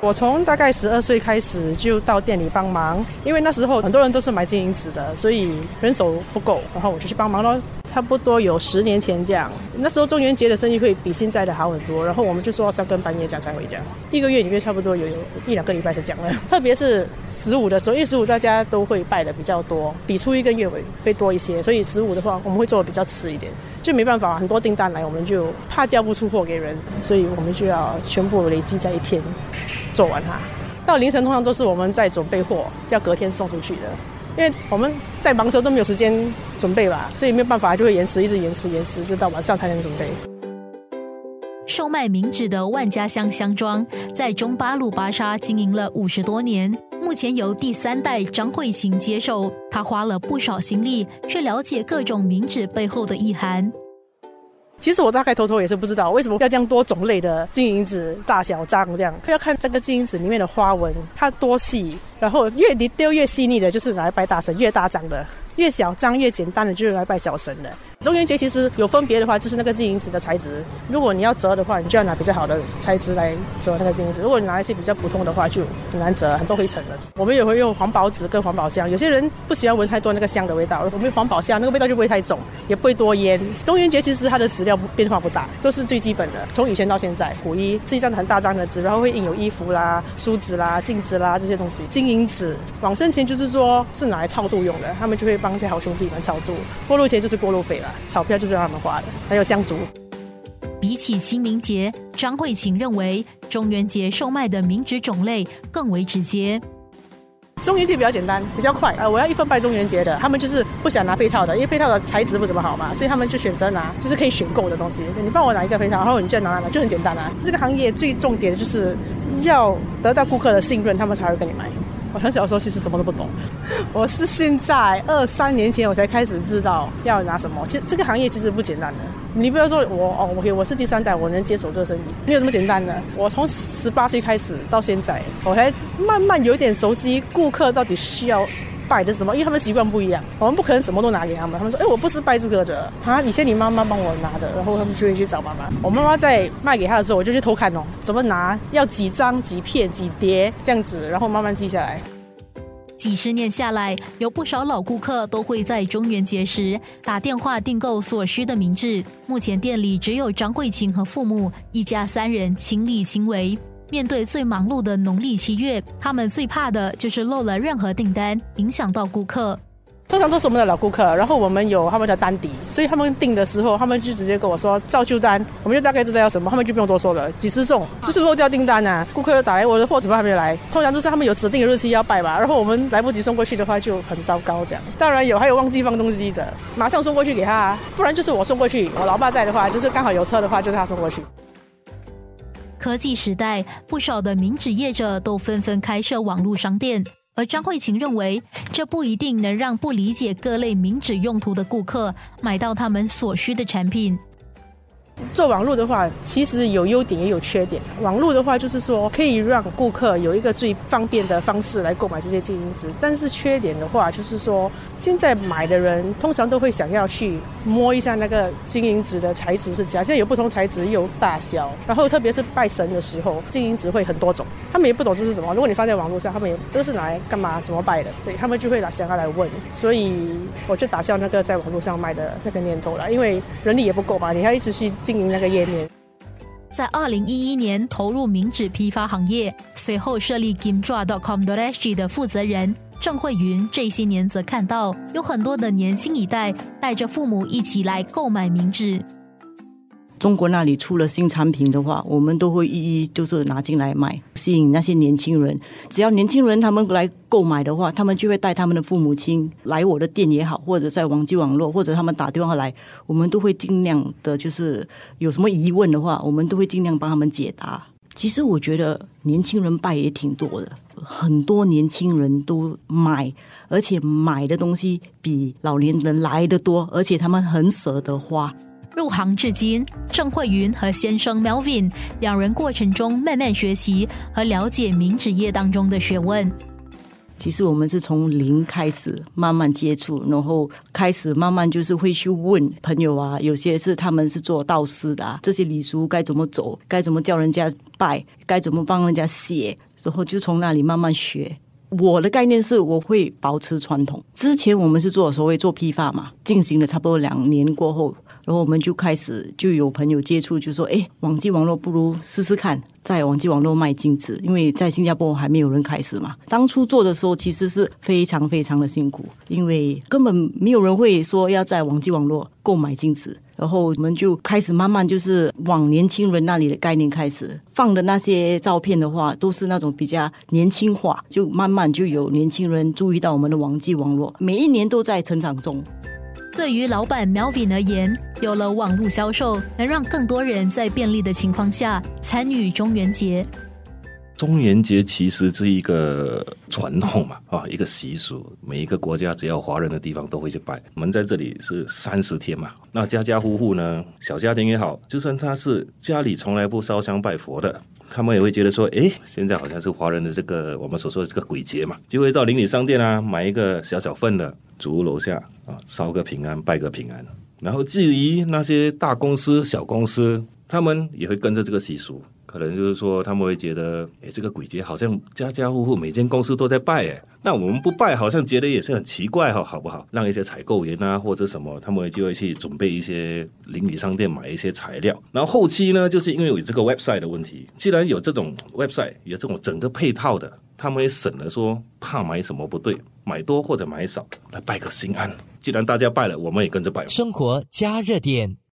我从大概十二岁开始就到店里帮忙，因为那时候很多人都是买金银纸的，所以人手不够，然后我就去帮忙咯。差不多有十年前这样，那时候中元节的生意会比现在的好很多，然后我们就说三更半夜讲才回家，一个月里面差不多有有一两个礼拜才讲了。特别是十五的时候，因为十五大家都会拜的比较多，比初一跟月尾会多一些，所以十五的话我们会做的比较迟一点，就没办法，很多订单来我们就怕交不出货给人，所以我们就要全部累积在一天做完它。到凌晨通常都是我们在准备货，要隔天送出去的。因为我们在忙的时候都没有时间准备吧，所以没有办法，就会延迟，一直延迟，延迟，就到晚上才能准备。售卖名纸的万家香香庄在中巴路巴沙经营了五十多年，目前由第三代张慧琴接手。她花了不少心力，去了解各种名纸背后的意涵。其实我大概偷偷也是不知道为什么要这样多种类的金银子，大小张这样，要看这个金银子里面的花纹它多细，然后越你丢越细腻的，就是来白大神越大张的。越小张越简单的就是来拜小神的。中元节其实有分别的话，就是那个金银纸的材质。如果你要折的话，你就要拿比较好的材质来折那个金银纸。如果你拿一些比较普通的话，就很难折，很多灰尘的。我们也会用环保纸跟环保香。有些人不喜欢闻太多那个香的味道，我们用环保香，那个味道就不会太重，也不会多烟。中元节其实它的纸料变化不大，都是最基本的。从以前到现在，古衣是一张很大张的纸，然后会印有衣服啦、梳子啦、镜子啦这些东西。金银纸往生前就是说是拿来超度用的，他们就会把帮一些好兄弟们超度。过路钱就是过路费了。钞票就是让他们花的，还有香烛。比起清明节，张慧琴认为中元节售卖的冥纸种类更为直接。中元节比较简单，比较快。呃，我要一份拜中元节的，他们就是不想拿配套的，因为配套的材质不怎么好嘛，所以他们就选择拿就是可以选购的东西。你帮我拿一个配套，然后你就拿拿，就很简单啊。这个行业最重点的就是要得到顾客的信任，他们才会跟你买。我很小的时候其实什么都不懂，我是现在二三年前我才开始知道要拿什么。其实这个行业其实不简单的，你不要说我哦，OK，我是第三代，我能接手这个生意，没有这么简单的。我从十八岁开始到现在，我才慢慢有点熟悉顾客到底需要。拜的什么？因为他们习惯不一样，我们不可能什么都拿给他们。他们说：“哎，我不是拜这个的啊，你先你妈妈帮我拿的。”然后他们就会去找妈妈。我妈妈在卖给他的时候，我就去偷看哦，怎么拿，要几张、几片、几叠这样子，然后慢慢记下来。几十年下来，有不少老顾客都会在中元节时打电话订购所需的名字。目前店里只有张慧琴和父母一家三人亲力亲为。面对最忙碌的农历七月，他们最怕的就是漏了任何订单，影响到顾客。通常都是我们的老顾客，然后我们有他们的单底，所以他们订的时候，他们就直接跟我说照旧单，我们就大概知道要什么，他们就不用多说了，几十送就是漏掉订单啊。顾客又打来，我的货怎么还没来？通常就是他们有指定的日期要拜吧，然后我们来不及送过去的话就很糟糕这样。当然有，还有忘记放东西的，马上送过去给他，不然就是我送过去。我老爸在的话，就是刚好有车的话，就是他送过去。科技时代，不少的名纸业者都纷纷开设网络商店，而张慧琴认为，这不一定能让不理解各类名纸用途的顾客买到他们所需的产品。做网络的话，其实有优点也有缺点。网络的话，就是说可以让顾客有一个最方便的方式来购买这些金银纸。但是缺点的话，就是说现在买的人通常都会想要去摸一下那个金银纸的材质是假。现在有不同材质，有大小，然后特别是拜神的时候，金银纸会很多种，他们也不懂这是什么。如果你放在网络上，他们也这个是拿来干嘛？怎么拜的？对他们就会来想要来问。所以我就打消那个在网络上卖的那个念头了，因为人力也不够嘛，你要一直去。经营那个页面，在二零一一年投入明纸批发行业，随后设立 Gimdra.com.sg 的负责人郑慧云，这些年则看到有很多的年轻一代带着父母一起来购买名纸。中国那里出了新产品的话，我们都会一一就是拿进来卖，吸引那些年轻人。只要年轻人他们来购买的话，他们就会带他们的父母亲来我的店也好，或者在网际网络，或者他们打电话来，我们都会尽量的，就是有什么疑问的话，我们都会尽量帮他们解答。其实我觉得年轻人拜也挺多的，很多年轻人都买，而且买的东西比老年人来的多，而且他们很舍得花。入行至今，郑慧云和先生 Melvin 两人过程中慢慢学习和了解名纸业当中的学问。其实我们是从零开始慢慢接触，然后开始慢慢就是会去问朋友啊，有些是他们是做道士的，这些礼俗该怎么走，该怎么叫人家拜，该怎么帮人家写，然后就从那里慢慢学。我的概念是，我会保持传统。之前我们是做所谓做批发嘛，进行了差不多两年过后，然后我们就开始就有朋友接触，就说：“哎，网际网络不如试试看，在网际网络卖镜子，因为在新加坡还没有人开始嘛。当初做的时候，其实是非常非常的辛苦，因为根本没有人会说要在网际网络购买镜子。”然后我们就开始慢慢就是往年轻人那里的概念开始放的那些照片的话，都是那种比较年轻化，就慢慢就有年轻人注意到我们的网际网络，每一年都在成长中。对于老板 Melvin 而言，有了网络销售，能让更多人在便利的情况下参与中元节。中元节其实是一个传统嘛，啊，一个习俗。每一个国家只要华人的地方都会去拜。我们在这里是三十天嘛，那家家户户呢，小家庭也好，就算他是家里从来不烧香拜佛的，他们也会觉得说，哎，现在好像是华人的这个我们所说的这个鬼节嘛，就会到邻里商店啊买一个小小份的，祖屋楼下啊烧个平安，拜个平安。然后至于那些大公司、小公司，他们也会跟着这个习俗。可能就是说，他们会觉得，哎，这个鬼节好像家家户户每间公司都在拜，哎，那我们不拜，好像觉得也是很奇怪哈，好不好？让一些采购员啊或者什么，他们就会去准备一些邻里商店买一些材料。然后后期呢，就是因为有这个 website 的问题，既然有这种 website，有这种整个配套的，他们也省了说怕买什么不对，买多或者买少，来拜个心安。既然大家拜了，我们也跟着拜。生活加热点。